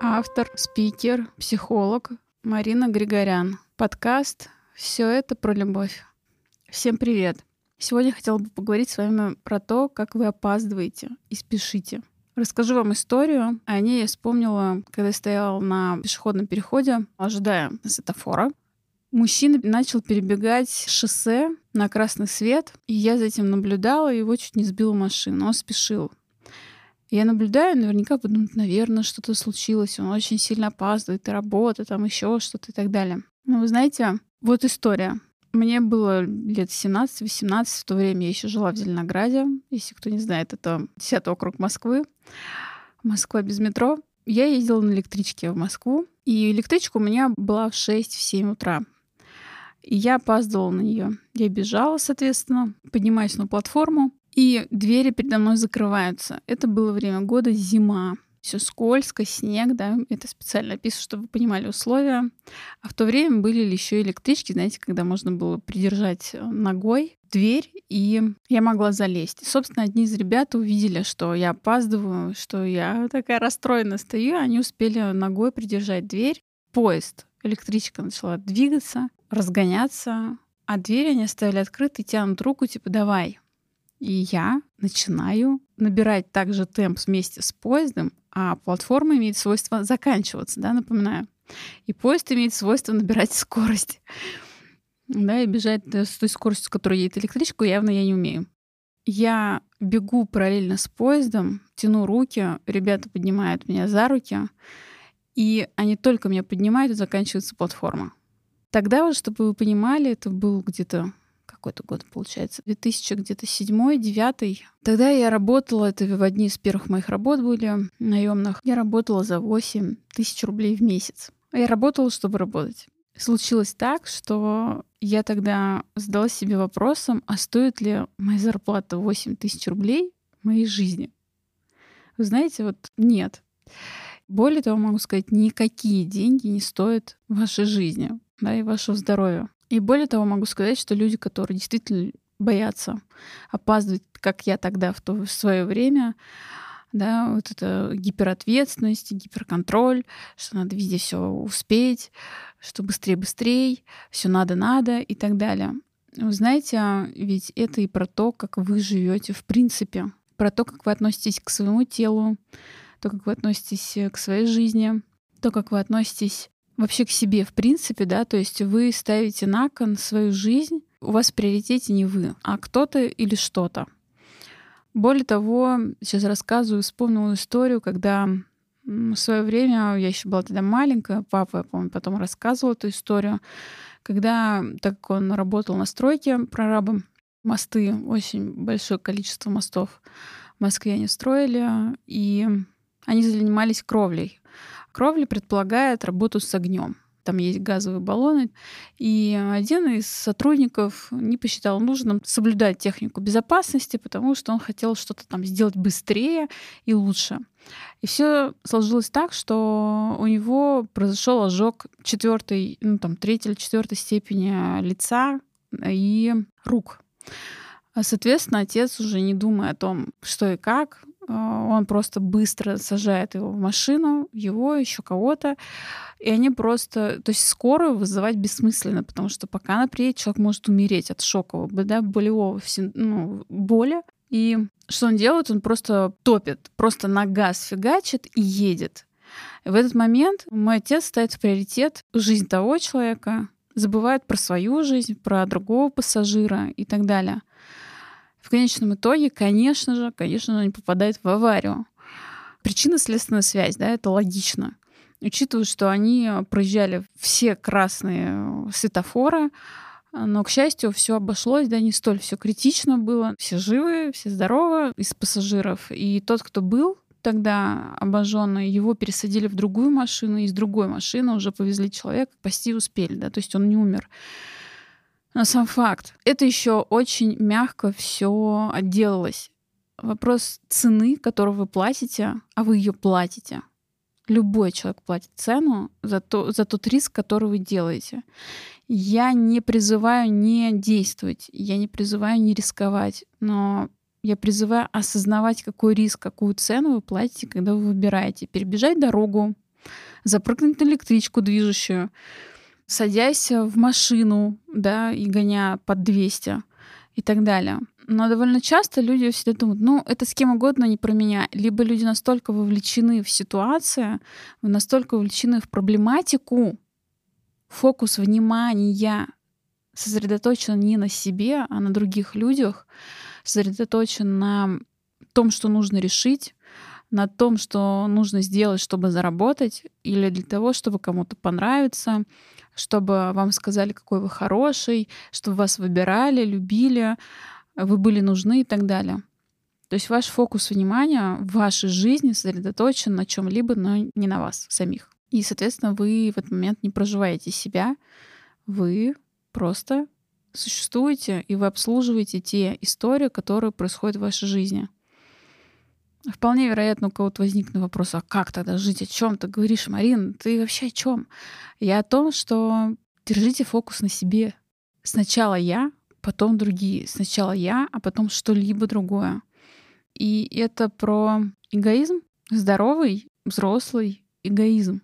Автор, спикер, психолог Марина Григорян. Подкаст «Все это про любовь». Всем привет! Сегодня хотела бы поговорить с вами про то, как вы опаздываете и спешите. Расскажу вам историю. О ней я вспомнила, когда я стояла на пешеходном переходе, ожидая светофора. Мужчина начал перебегать шоссе на красный свет, и я за этим наблюдала, и его чуть не сбила машина. Он спешил. Я наблюдаю, наверняка подумаю, наверное, что-то случилось, он очень сильно опаздывает, и работа, там еще что-то и так далее. Но вы знаете, вот история. Мне было лет 17-18, в то время я еще жила в Зеленограде. Если кто не знает, это 10 округ Москвы. Москва без метро. Я ездила на электричке в Москву, и электричка у меня была в 6-7 утра. И я опаздывала на нее. Я бежала, соответственно, поднимаюсь на платформу, и двери передо мной закрываются. Это было время года зима все скользко, снег, да, это специально описано, чтобы вы понимали условия. А в то время были еще электрички, знаете, когда можно было придержать э, ногой дверь, и я могла залезть. Собственно, одни из ребят увидели, что я опаздываю, что я такая расстроена стою, они успели ногой придержать дверь. Поезд, электричка начала двигаться, разгоняться, а дверь они оставили открытой, тянут руку, типа, давай. И я начинаю набирать также темп вместе с поездом, а платформа имеет свойство заканчиваться, да, напоминаю. И поезд имеет свойство набирать скорость. Да, и бежать с той скоростью, с которой едет электричка, явно я не умею. Я бегу параллельно с поездом, тяну руки, ребята поднимают меня за руки, и они только меня поднимают, и заканчивается платформа. Тогда вот, чтобы вы понимали, это был где-то какой-то год, получается, 2000 где-то седьмой, девятый. Тогда я работала, это в одни из первых моих работ были наемных. Я работала за 8 тысяч рублей в месяц. Я работала, чтобы работать. Случилось так, что я тогда задала себе вопросом, а стоит ли моя зарплата 8 тысяч рублей моей жизни? Вы знаете, вот нет. Более того, могу сказать, никакие деньги не стоят вашей жизни да, и вашего здоровья. И более того, могу сказать, что люди, которые действительно боятся опаздывать, как я тогда в, то, в свое время, да, вот это гиперответственность, гиперконтроль, что надо везде все успеть, что быстрее, быстрее, все надо, надо и так далее. Вы знаете, ведь это и про то, как вы живете в принципе, про то, как вы относитесь к своему телу, то, как вы относитесь к своей жизни, то, как вы относитесь вообще к себе в принципе, да, то есть вы ставите на кон свою жизнь, у вас в приоритете не вы, а кто-то или что-то. Более того, сейчас рассказываю, вспомнила историю, когда в свое время, я еще была тогда маленькая, папа, я помню, потом рассказывал эту историю, когда, так как он работал на стройке прорабом, мосты, очень большое количество мостов в Москве они строили, и они занимались кровлей. Кровля предполагает работу с огнем. Там есть газовые баллоны. И один из сотрудников не посчитал нужным соблюдать технику безопасности, потому что он хотел что-то там сделать быстрее и лучше. И все сложилось так, что у него произошел ожог четвертой, ну там третьей или четвертой степени лица и рук. Соответственно, отец уже не думая о том, что и как, он просто быстро сажает его в машину, его, еще кого-то, и они просто... То есть скорую вызывать бессмысленно, потому что пока она приедет, человек может умереть от шокового, да, болевого ну, боли. И что он делает? Он просто топит, просто на газ фигачит и едет. И в этот момент мой отец ставит в приоритет жизнь того человека, забывает про свою жизнь, про другого пассажира и так далее — в конечном итоге, конечно же, конечно же, они попадают в аварию. Причинно-следственная связь, да, это логично. Учитывая, что они проезжали все красные светофоры, но, к счастью, все обошлось, да, не столь все критично было. Все живы, все здоровы из пассажиров. И тот, кто был тогда обожженный, его пересадили в другую машину, и из другой машины уже повезли человека, спасти успели, да, то есть он не умер. Но сам факт. Это еще очень мягко все отделалось. Вопрос цены, которую вы платите, а вы ее платите. Любой человек платит цену за, то, за тот риск, который вы делаете. Я не призываю не действовать, я не призываю не рисковать, но я призываю осознавать, какой риск, какую цену вы платите, когда вы выбираете перебежать дорогу, запрыгнуть на электричку движущую, садясь в машину, да, и гоня под 200 и так далее. Но довольно часто люди всегда думают, ну, это с кем угодно не про меня. Либо люди настолько вовлечены в ситуацию, настолько вовлечены в проблематику, фокус внимания сосредоточен не на себе, а на других людях, сосредоточен на том, что нужно решить, на том, что нужно сделать, чтобы заработать, или для того, чтобы кому-то понравиться, чтобы вам сказали, какой вы хороший, чтобы вас выбирали, любили, вы были нужны и так далее. То есть ваш фокус внимания в вашей жизни сосредоточен на чем-либо, но не на вас самих. И, соответственно, вы в этот момент не проживаете себя, вы просто существуете, и вы обслуживаете те истории, которые происходят в вашей жизни. Вполне вероятно, у кого-то возникнет вопрос, а как тогда жить, о чем ты говоришь, Марин? Ты вообще о чем? Я о том, что держите фокус на себе. Сначала я, потом другие. Сначала я, а потом что-либо другое. И это про эгоизм, здоровый, взрослый эгоизм.